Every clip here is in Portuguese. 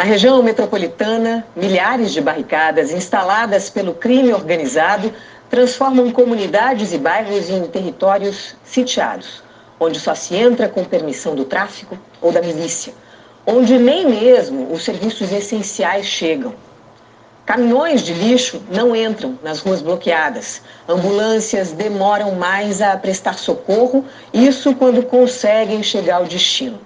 Na região metropolitana, milhares de barricadas instaladas pelo crime organizado transformam comunidades e bairros em territórios sitiados, onde só se entra com permissão do tráfico ou da milícia, onde nem mesmo os serviços essenciais chegam. Caminhões de lixo não entram nas ruas bloqueadas. Ambulâncias demoram mais a prestar socorro, isso quando conseguem chegar ao destino.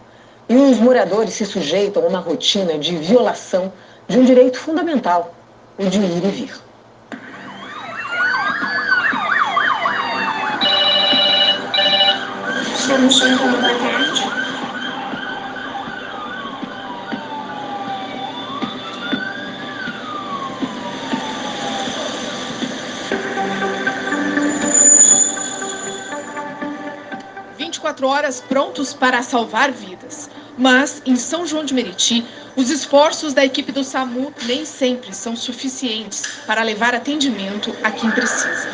E os moradores se sujeitam a uma rotina de violação de um direito fundamental, o de ir e vir. Estamos chegando, boa tarde. Vinte e quatro horas prontos para salvar vidas. Mas, em São João de Meriti, os esforços da equipe do SAMU nem sempre são suficientes para levar atendimento a quem precisa.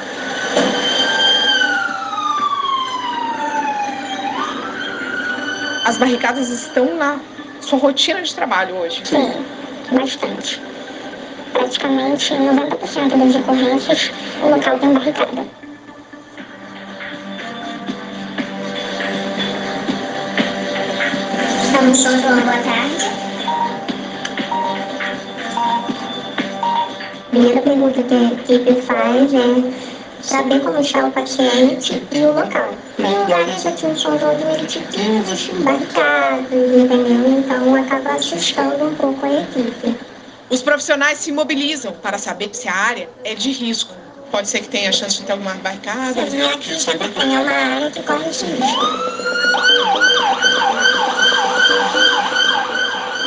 As barricadas estão na sua rotina de trabalho hoje? Sim, bastante. Praticamente 90% das ocorrências, o local tem barricada. Estamos São João, boa tarde. Primeira pergunta que a equipe faz é saber como está o paciente e o local. Tem lugares aqui em São João do Meriti que barricadas, entendeu? Então acaba assustando um pouco a equipe. Os profissionais se mobilizam para saber se a área é de risco. Pode ser que tenha chance de ter alguma barricada. Sim, aqui sempre tem uma área que corre risco.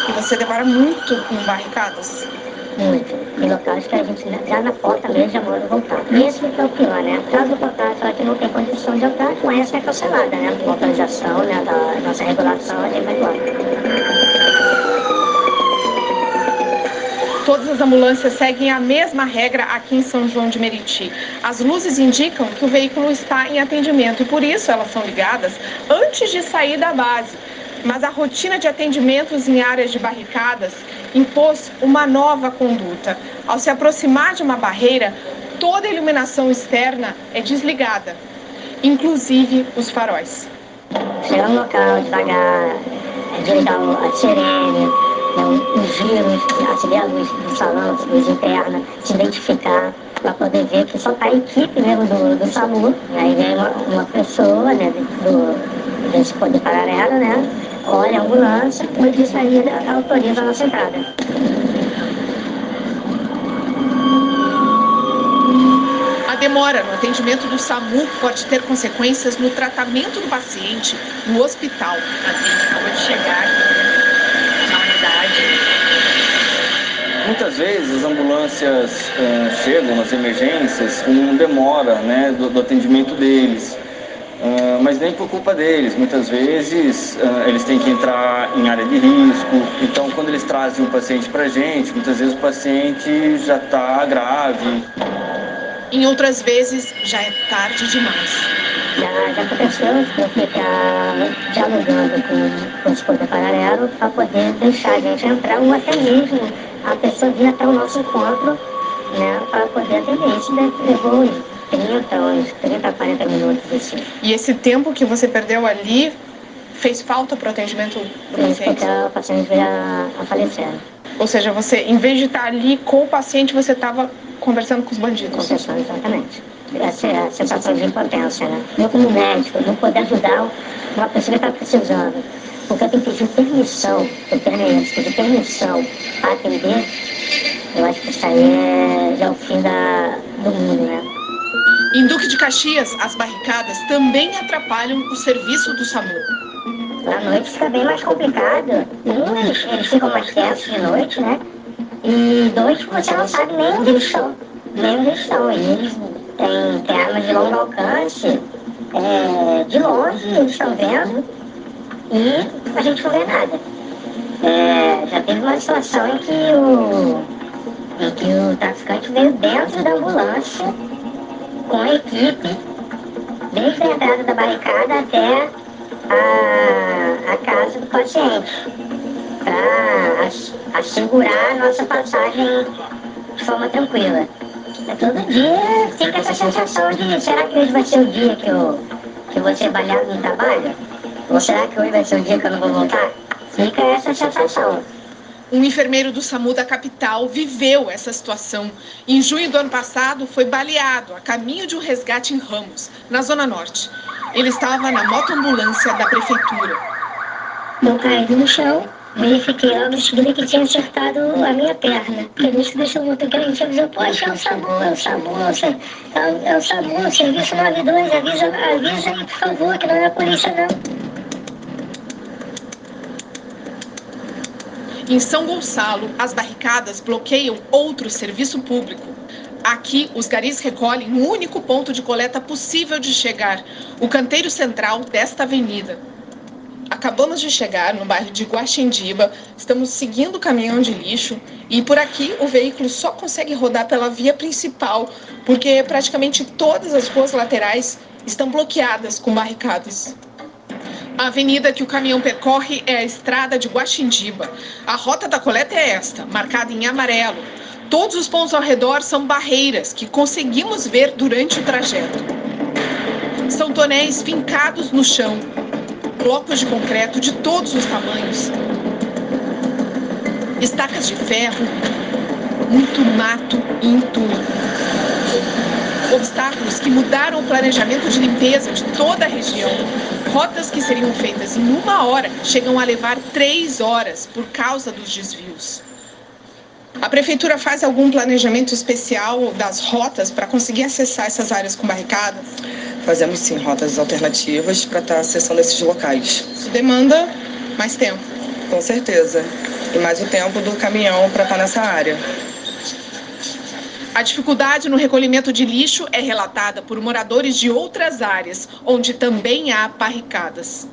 E você depara muito com barricadas. Muito. Em locais que a gente já na porta mesmo já manda voltar. E esse que é o pior, né? Caso do contrato ela que não tem condição de entrar, com essa é cancelada, né? Com autorização né? da nossa regulação, a gente vai embora. Todas as ambulâncias seguem a mesma regra aqui em São João de Meriti. As luzes indicam que o veículo está em atendimento e por isso elas são ligadas antes de sair da base. Mas a rotina de atendimentos em áreas de barricadas impôs uma nova conduta. Ao se aproximar de uma barreira, toda a iluminação externa é desligada, inclusive os faróis. Chegar no local devagar, desligar a sirene, né, os giros, acender a luz do salão, luz interna, se identificar, para poder ver que só está a equipe mesmo do, do SAMU. Aí vem uma, uma pessoa né, do, desse poder paralelo, né? Olha a ambulância, como eu disse aí, ele autoriza a nossa entrada. A demora no atendimento do SAMU pode ter consequências no tratamento do paciente no hospital. A gente acabou de chegar na unidade. Muitas vezes as ambulâncias eh, chegam nas emergências com demora né, do, do atendimento deles. Ah, mas nem por culpa deles. Muitas vezes ah, eles têm que entrar em área de risco. Então, quando eles trazem um paciente para a gente, muitas vezes o paciente já está grave. Em outras vezes, já é tarde demais. Já, já aconteceu que eu ficar dialogando com, com os poder paralelo para poder deixar a gente entrar ou até mesmo a pessoa vir até o nosso encontro né, para poder atender. Isso levou 30, uns 30 a 40 minutos assim. E esse tempo que você perdeu ali fez falta para o atendimento do Fez paciente? porque o paciente veio a, a falecer. Ou seja, você, em vez de estar ali com o paciente, você estava conversando com os bandidos. Concessão, exatamente. Essa é a sensação de impotência, né? Eu como médico, não poder ajudar uma pessoa que está precisando. Porque eu tenho que pedir permissão, eu tenho que pedir permissão para atender, eu acho que isso aí é já é o fim da, do mundo, né? Em Duque de Caxias, as barricadas também atrapalham o serviço do SAMU. À noite fica bem mais complicado. Um, eles, eles ficam mais tensos de noite, né? E dois, você não sabe nem onde eles estão. Nem onde eles estão. Eles têm, têm armas de longo alcance. É, de longe eles estão vendo. E a gente não vê nada. É, já teve uma situação em que o, em que o traficante veio dentro da ambulância com a equipe, desde a entrada da barricada até a, a casa do paciente. para assegurar a nossa passagem de forma tranquila. É todo dia fica essa sensação de será que hoje vai ser o dia que eu, que eu vou ser baleado no trabalho? Ou será que hoje vai ser o dia que eu não vou voltar? Fica essa sensação. Um enfermeiro do SAMU da capital viveu essa situação. Em junho do ano passado, foi baleado a caminho de um resgate em Ramos, na Zona Norte. Ele estava na motoambulância da prefeitura. Eu caí no chão, verifiquei em seguida que tinha acertado a minha perna. Por isso deixou o motoqueirante avisou, poxa, é o SAMU, é o SAMU, é, é o SAMU, o serviço 92, avisa, avisa aí, por favor, que não é a polícia não. Em São Gonçalo, as barricadas bloqueiam outro serviço público. Aqui, os garis recolhem um único ponto de coleta possível de chegar, o canteiro central desta avenida. Acabamos de chegar no bairro de Guaxindiba, estamos seguindo o caminhão de lixo e por aqui o veículo só consegue rodar pela via principal, porque praticamente todas as ruas laterais estão bloqueadas com barricadas. A avenida que o caminhão percorre é a estrada de Guaxindiba. A rota da coleta é esta, marcada em amarelo. Todos os pontos ao redor são barreiras que conseguimos ver durante o trajeto. São tonéis fincados no chão, blocos de concreto de todos os tamanhos, estacas de ferro, muito mato e entulho. Obstáculos que mudaram o planejamento de limpeza de toda a região. Rotas que seriam feitas em uma hora chegam a levar três horas por causa dos desvios. A prefeitura faz algum planejamento especial das rotas para conseguir acessar essas áreas com barricadas? Fazemos sim rotas alternativas para estar acessando esses locais. Isso demanda mais tempo. Com certeza. E mais o tempo do caminhão para estar nessa área. A dificuldade no recolhimento de lixo é relatada por moradores de outras áreas, onde também há barricadas.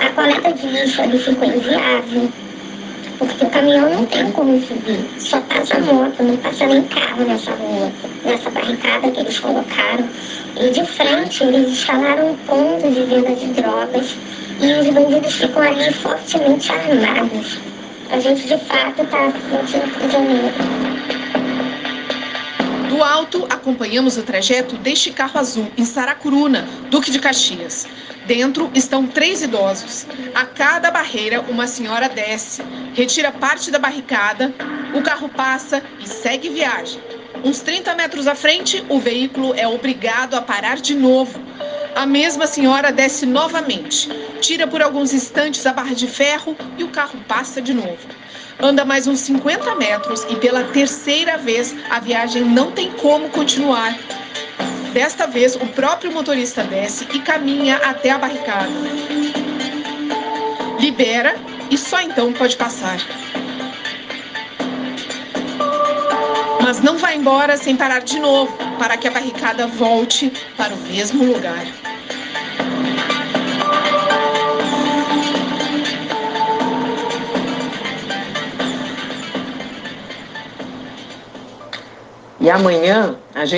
A coleta de lixo ali ficou inviável, porque o caminhão não tem como subir, só passa moto, não passa nem carro nessa rua, nessa barricada que eles colocaram. E de frente eles instalaram um ponto de venda de drogas e os bandidos ficam ali fortemente armados. A gente de fato está sentindo prisioneiro. Do alto, acompanhamos o trajeto deste carro azul em Saracuruna, Duque de Caxias. Dentro estão três idosos. A cada barreira, uma senhora desce, retira parte da barricada, o carro passa e segue viagem. Uns 30 metros à frente, o veículo é obrigado a parar de novo. A mesma senhora desce novamente, tira por alguns instantes a barra de ferro e o carro passa de novo. Anda mais uns 50 metros e pela terceira vez a viagem não tem como continuar. Desta vez, o próprio motorista desce e caminha até a barricada. Libera e só então pode passar. Mas não vai embora sem parar de novo, para que a barricada volte para o mesmo lugar. E amanhã a gente